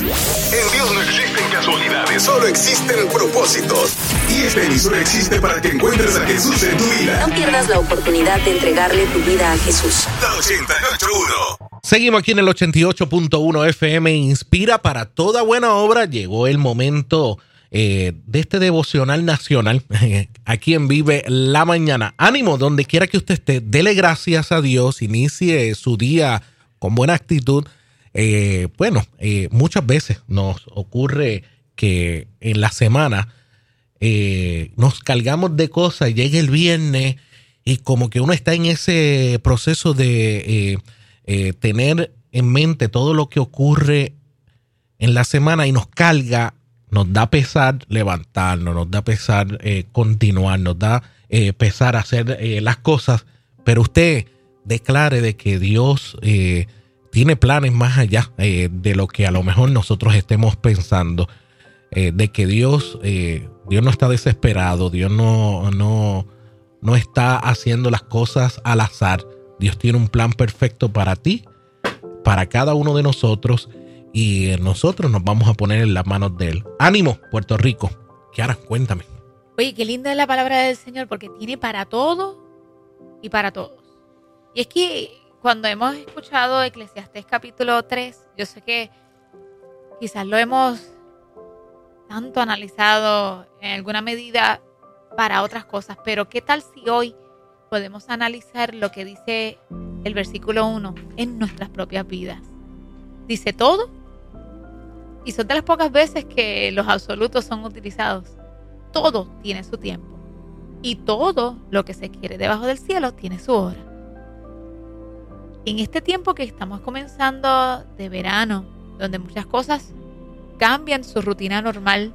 En Dios no existen casualidades, solo existen propósitos. Y este emisora existe para que encuentres a Jesús en tu vida. No pierdas la oportunidad de entregarle tu vida a Jesús. La 881. Seguimos aquí en el 88.1 FM. Inspira para toda buena obra. Llegó el momento eh, de este devocional nacional. aquí en Vive la Mañana. Ánimo, donde quiera que usted esté. Dele gracias a Dios. Inicie su día con buena actitud eh, bueno, eh, muchas veces nos ocurre que en la semana eh, nos cargamos de cosas, llega el viernes y como que uno está en ese proceso de tener en mente todo lo que ocurre en la semana y nos carga, nos da pesar levantarnos, nos da pesar continuar, nos da pesar hacer las cosas, pero usted declare de que Dios tiene planes más allá eh, de lo que a lo mejor nosotros estemos pensando. Eh, de que Dios, eh, Dios no está desesperado, Dios no, no, no está haciendo las cosas al azar. Dios tiene un plan perfecto para ti, para cada uno de nosotros, y nosotros nos vamos a poner en las manos de Él. Ánimo, Puerto Rico. Kiara, cuéntame. Oye, qué linda es la palabra del Señor, porque tiene para todo y para todos. Y es que cuando hemos escuchado Eclesiastés capítulo 3, yo sé que quizás lo hemos tanto analizado en alguna medida para otras cosas, pero ¿qué tal si hoy podemos analizar lo que dice el versículo 1 en nuestras propias vidas? Dice todo y son de las pocas veces que los absolutos son utilizados. Todo tiene su tiempo y todo lo que se quiere debajo del cielo tiene su hora en este tiempo que estamos comenzando de verano, donde muchas cosas cambian su rutina normal,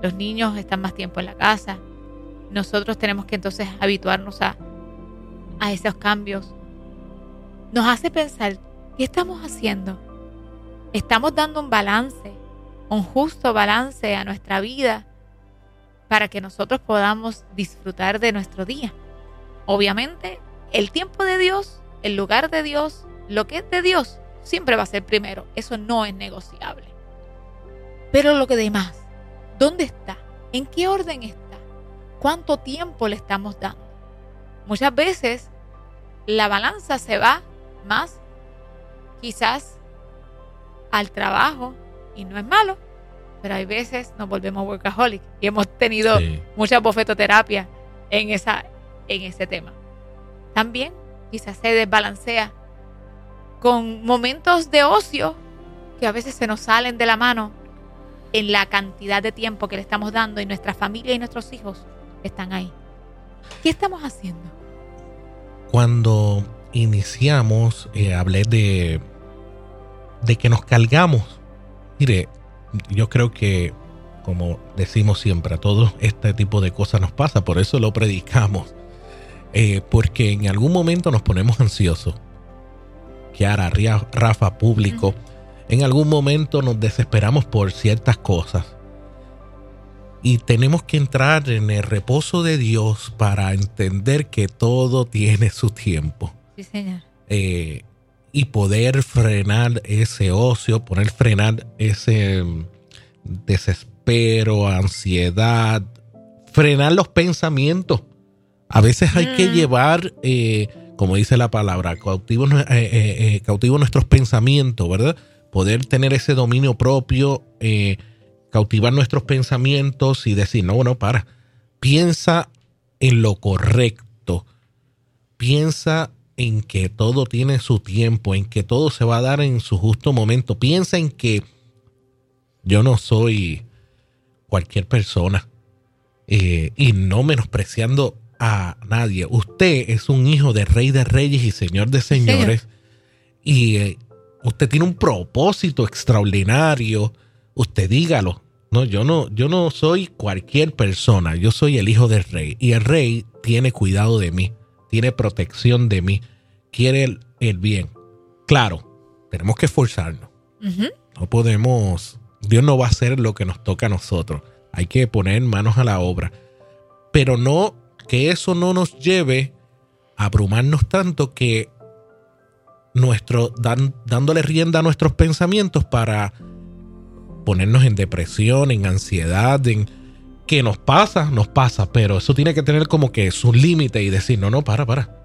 los niños están más tiempo en la casa, nosotros tenemos que entonces habituarnos a, a esos cambios. Nos hace pensar, ¿qué estamos haciendo? Estamos dando un balance, un justo balance a nuestra vida para que nosotros podamos disfrutar de nuestro día. Obviamente, el tiempo de Dios el lugar de Dios, lo que es de Dios, siempre va a ser primero. Eso no es negociable. Pero lo que demás, ¿dónde está? ¿En qué orden está? ¿Cuánto tiempo le estamos dando? Muchas veces la balanza se va más quizás al trabajo y no es malo, pero hay veces nos volvemos workaholic y hemos tenido mucha bofetoterapia en, esa, en ese tema. También quizás se desbalancea con momentos de ocio que a veces se nos salen de la mano en la cantidad de tiempo que le estamos dando y nuestra familia y nuestros hijos están ahí. ¿Qué estamos haciendo? Cuando iniciamos, eh, hablé de, de que nos cargamos. Mire, yo creo que, como decimos siempre, a todo este tipo de cosas nos pasa, por eso lo predicamos. Eh, porque en algún momento nos ponemos ansiosos. Kiara, Rafa, público, en algún momento nos desesperamos por ciertas cosas. Y tenemos que entrar en el reposo de Dios para entender que todo tiene su tiempo. Sí, señor. Eh, y poder frenar ese ocio, poder frenar ese mm, desespero, ansiedad, frenar los pensamientos a veces hay que mm. llevar, eh, como dice la palabra, cautivos eh, eh, cautivo nuestros pensamientos, ¿verdad? Poder tener ese dominio propio, cautivar nuestros pensamientos y decir, no, bueno, para, piensa en lo correcto, piensa en que todo tiene su tiempo, en que todo se va a dar en su justo momento, piensa en que yo no soy cualquier persona y no menospreciando a nadie. Usted es un hijo de rey de reyes y señor de señores. Y eh, usted tiene un propósito extraordinario. Usted dígalo. No, yo no, yo no soy cualquier persona. Yo soy el hijo del rey. Y el rey tiene cuidado de mí. Tiene protección de mí. Quiere el, bien. Claro, tenemos que esforzarnos. No podemos. Dios no va a hacer lo que nos toca a nosotros. Hay que poner manos a la obra. Pero no que eso no nos lleve a abrumarnos tanto que nuestro, dándole rienda a nuestros pensamientos para ponernos en depresión, en ansiedad, en que nos pasa, nos pasa, pero eso tiene que tener como que su límite y decir, no, no, para, para.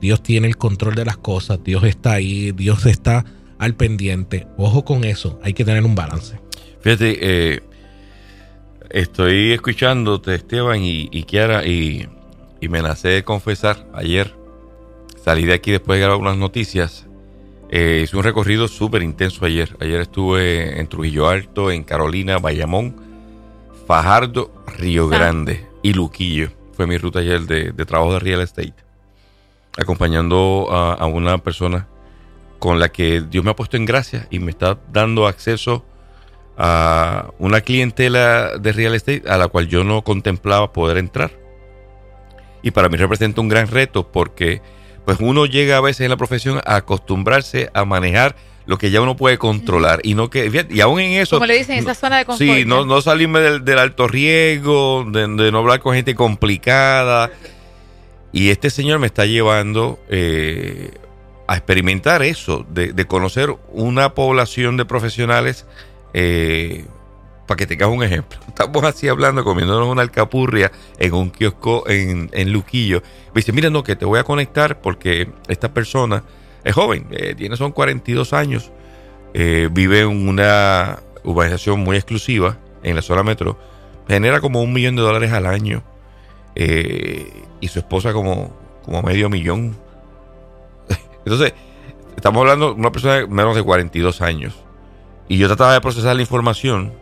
Dios tiene el control de las cosas, Dios está ahí, Dios está al pendiente. Ojo con eso, hay que tener un balance. Fíjate, eh, estoy escuchándote, Esteban y, y Kiara, y, y me nace de confesar ayer. Salí de aquí después de grabar unas noticias. Eh, hice un recorrido súper intenso ayer. Ayer estuve en Trujillo Alto, en Carolina, Bayamón, Fajardo, Río Grande y Luquillo. Fue mi ruta ayer de, de trabajo de real estate. Acompañando a, a una persona con la que Dios me ha puesto en gracia y me está dando acceso a una clientela de real estate a la cual yo no contemplaba poder entrar. Y para mí representa un gran reto porque pues uno llega a veces en la profesión a acostumbrarse a manejar lo que ya uno puede controlar y no que y aún en eso Como le dicen, esa zona de confort. sí no, no salirme del, del alto riesgo de, de no hablar con gente complicada y este señor me está llevando eh, a experimentar eso de, de conocer una población de profesionales eh, para que tengas un ejemplo. Estamos así hablando, comiéndonos una alcapurria en un kiosco en, en Luquillo. Me dice, mira, no, que te voy a conectar porque esta persona es joven, eh, tiene son 42 años, eh, vive en una urbanización muy exclusiva en la zona metro, genera como un millón de dólares al año eh, y su esposa como, como medio millón. Entonces, estamos hablando de una persona de menos de 42 años. Y yo trataba de procesar la información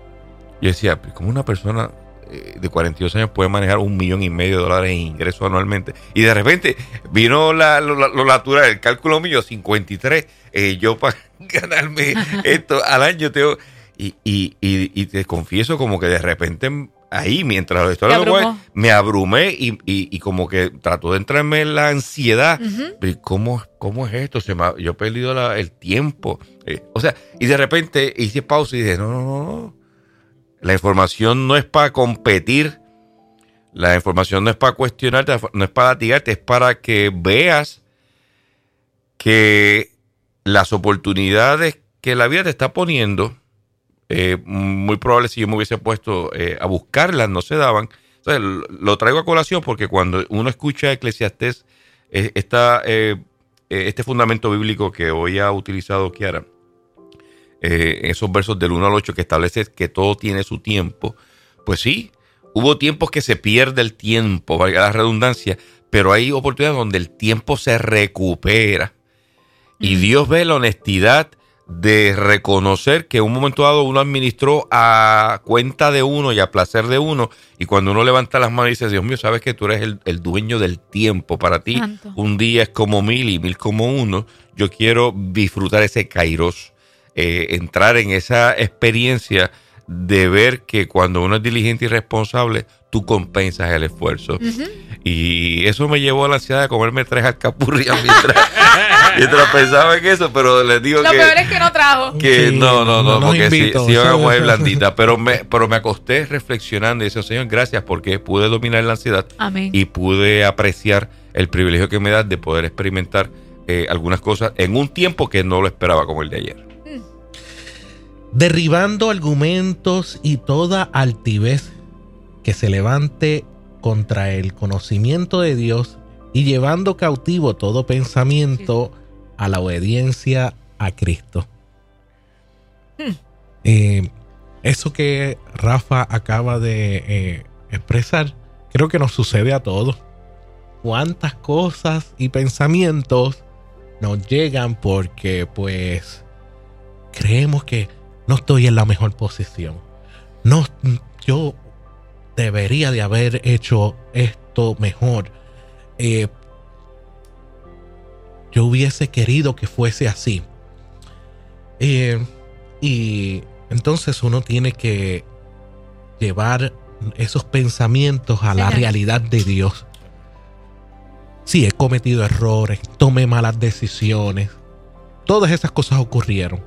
yo decía, ¿cómo una persona eh, de 42 años puede manejar un millón y medio de dólares en ingresos anualmente? Y de repente vino la, lo, natural, el cálculo mío, 53. Eh, yo para ganarme esto al año tengo... Y, y, y, y te confieso como que de repente ahí, mientras lo estoy Te hablando, abrumó. me abrumé y, y, y como que trató de entrarme en la ansiedad. Pero, ¿Cómo, ¿Cómo es esto? Se me ha- yo he perdido la- el tiempo. Eh, o sea, y de repente hice pausa y dije, no, no, no, no. La información no es para competir. La información no es para cuestionarte, no es para latigarte, es para que veas que las oportunidades que la vida te está poniendo, eh, muy probable si yo me hubiese puesto eh, a buscarlas, no se daban. Lo- lo traigo a colación porque cuando uno escucha Eclesiastés, eh, esta, eh, este fundamento bíblico que hoy ha utilizado Kiara, esos versos del 1 al 8 que establece que todo tiene su tiempo, pues sí, hubo tiempos que se pierde el tiempo, valga la redundancia, pero hay oportunidades donde el tiempo se recupera. Y Dios ve la honestidad de reconocer que en un momento dado uno administró a cuenta de uno y a placer de uno, y cuando uno levanta las manos y dice, Dios mío, sabes que tú eres el, el dueño del tiempo, para ti un día es como mil y mil como uno, yo quiero disfrutar ese kairos, eh, entrar en esa experiencia de ver que cuando uno es diligente y responsable, tú compensas el esfuerzo. Y eso me llevó a la ansiedad de comerme tres alcapurrias mientras, mientras pensaba en eso, pero les digo Lo que, peor es que no trajo. que Sí, no, no, no, porque sí, invitó, sí iban a comer blandita, pero me, pero me acosté reflexionando y decía, Señor, gracias porque pude dominar la ansiedad Amén. y pude apreciar el privilegio que me da de poder experimentar eh, algunas cosas en un tiempo que no lo esperaba como el de ayer. derribando argumentos y toda altivez que se levante contra el conocimiento de Dios y llevando cautivo todo pensamiento a la obediencia a Cristo. Eh, eso que Rafa acaba de eh, expresar, creo que nos sucede a todos. Cuántas cosas y pensamientos nos llegan porque pues creemos que no estoy en la mejor posición. No, yo debería de haber hecho esto mejor. Eh, yo hubiese querido que fuese así. Eh, y entonces uno tiene que llevar esos pensamientos a la realidad de Dios. Sí, he cometido errores, tomé malas decisiones. Todas esas cosas ocurrieron.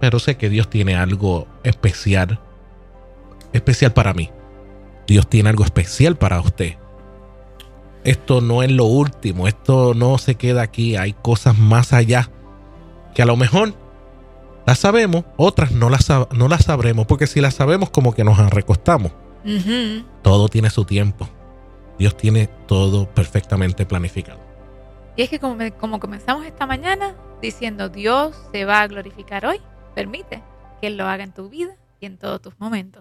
Pero sé que Dios tiene algo especial. Especial para mí. Dios tiene algo especial para usted. Esto no es lo último. Esto no se queda aquí. Hay cosas más allá. Que a lo mejor Las sabemos, otras no las, no las sabremos, porque si las sabemos como que nos recostamos. Todo tiene su tiempo. Dios tiene todo perfectamente planificado. Y es que como, como comenzamos esta mañana diciendo Dios se va a glorificar hoy, permite que Él lo haga en tu vida y en todos tus momentos.